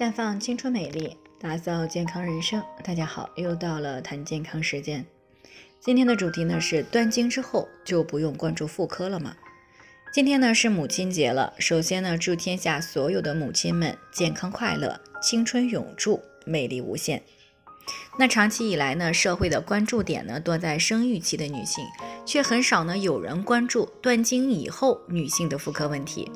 绽放青春美丽，打造健康人生。大家好，又到了谈健康时间。今天的主题呢是断经之后就不用关注妇科了吗？今天呢是母亲节了，首先呢祝天下所有的母亲们健康快乐，青春永驻，美丽无限。那长期以来呢，社会的关注点呢多在生育期的女性，却很少呢有人关注断经以后女性的妇科问题。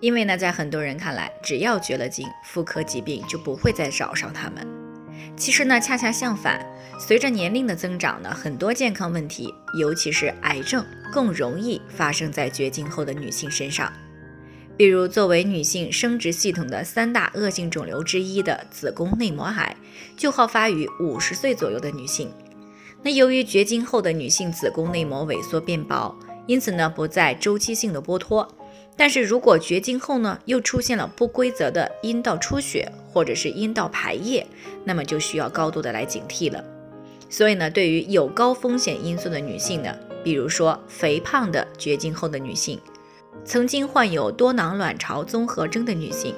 因为呢，在很多人看来，只要绝了经，妇科疾病就不会再找上他们。其实呢，恰恰相反，随着年龄的增长呢，很多健康问题，尤其是癌症，更容易发生在绝经后的女性身上。比如，作为女性生殖系统的三大恶性肿瘤之一的子宫内膜癌，就好发于五十岁左右的女性。那由于绝经后的女性子宫内膜萎缩变薄，因此呢，不再周期性的剥脱。但是如果绝经后呢，又出现了不规则的阴道出血或者是阴道排液，那么就需要高度的来警惕了。所以呢，对于有高风险因素的女性呢，比如说肥胖的绝经后的女性，曾经患有多囊卵巢综合征的女性，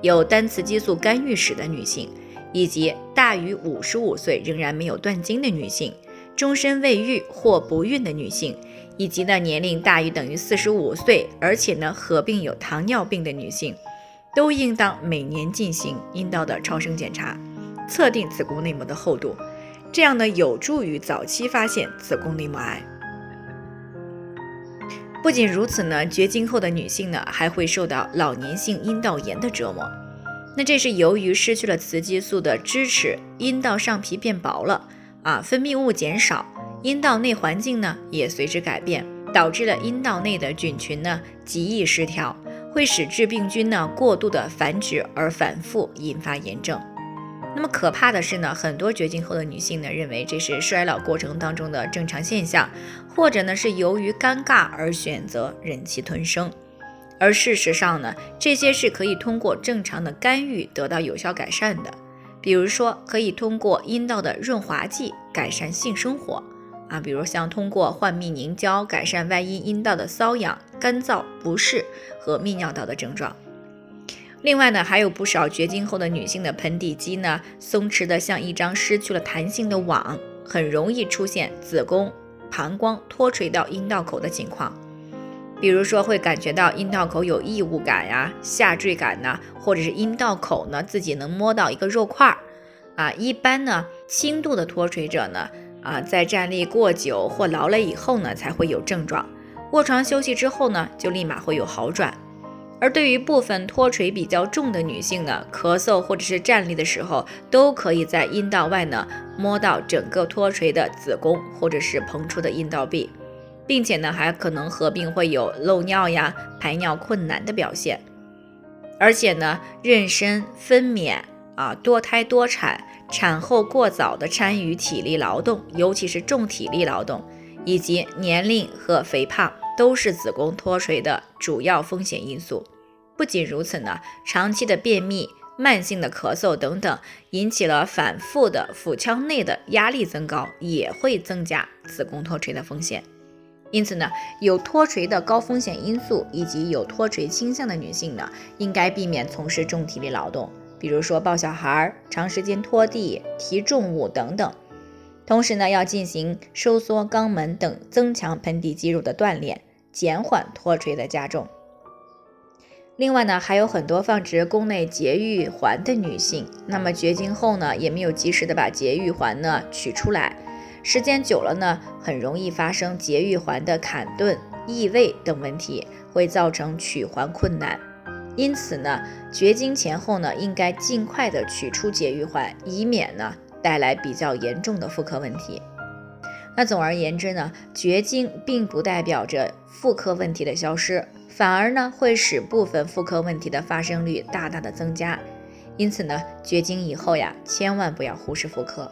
有单雌激素干预史的女性，以及大于五十五岁仍然没有断经的女性，终身未育或不孕的女性。以及呢，年龄大于等于四十五岁，而且呢合并有糖尿病的女性，都应当每年进行阴道的超声检查，测定子宫内膜的厚度，这样呢有助于早期发现子宫内膜癌。不仅如此呢，绝经后的女性呢还会受到老年性阴道炎的折磨，那这是由于失去了雌激素的支持，阴道上皮变薄了啊，分泌物减少。阴道内环境呢也随之改变，导致了阴道内的菌群呢极易失调，会使致病菌呢过度的繁殖而反复引发炎症。那么可怕的是呢，很多绝经后的女性呢认为这是衰老过程当中的正常现象，或者呢是由于尴尬而选择忍气吞声。而事实上呢，这些是可以通过正常的干预得到有效改善的，比如说可以通过阴道的润滑剂改善性生活。啊，比如像通过换泌凝胶改善外阴阴道的瘙痒、干燥、不适和泌尿道的症状。另外呢，还有不少绝经后的女性的盆底肌呢松弛的像一张失去了弹性的网，很容易出现子宫、膀胱脱垂到阴道口的情况。比如说会感觉到阴道口有异物感呀、下坠感呐，或者是阴道口呢自己能摸到一个肉块儿啊。一般呢，轻度的脱垂者呢。啊，在站立过久或劳累以后呢，才会有症状。卧床休息之后呢，就立马会有好转。而对于部分脱垂比较重的女性呢，咳嗽或者是站立的时候，都可以在阴道外呢摸到整个脱垂的子宫或者是膨出的阴道壁，并且呢还可能合并会有漏尿呀、排尿困难的表现。而且呢，妊娠、分娩啊、多胎多产。产后过早的参与体力劳动，尤其是重体力劳动，以及年龄和肥胖，都是子宫脱垂的主要风险因素。不仅如此呢，长期的便秘、慢性的咳嗽等等，引起了反复的腹腔内的压力增高，也会增加子宫脱垂的风险。因此呢，有脱垂的高风险因素以及有脱垂倾向的女性呢，应该避免从事重体力劳动。比如说抱小孩、长时间拖地、提重物等等，同时呢，要进行收缩肛门等增强盆底肌肉的锻炼，减缓脱垂的加重。另外呢，还有很多放置宫内节育环的女性，那么绝经后呢，也没有及时的把节育环呢取出来，时间久了呢，很容易发生节育环的砍顿、异位等问题，会造成取环困难。因此呢，绝经前后呢，应该尽快的取出节育环，以免呢带来比较严重的妇科问题。那总而言之呢，绝经并不代表着妇科问题的消失，反而呢会使部分妇科问题的发生率大大的增加。因此呢，绝经以后呀，千万不要忽视妇科。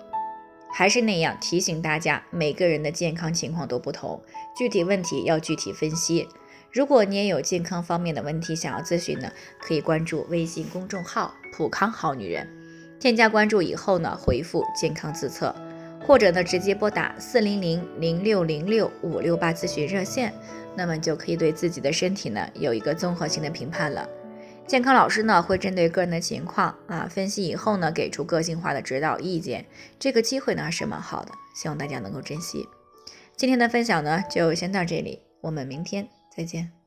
还是那样提醒大家，每个人的健康情况都不同，具体问题要具体分析。如果你也有健康方面的问题想要咨询呢，可以关注微信公众号“普康好女人”，添加关注以后呢，回复“健康自测”，或者呢直接拨打四零零零六零六五六八咨询热线，那么就可以对自己的身体呢有一个综合性的评判了。健康老师呢会针对个人的情况啊分析以后呢给出个性化的指导意见，这个机会呢是蛮好的，希望大家能够珍惜。今天的分享呢就先到这里，我们明天再见。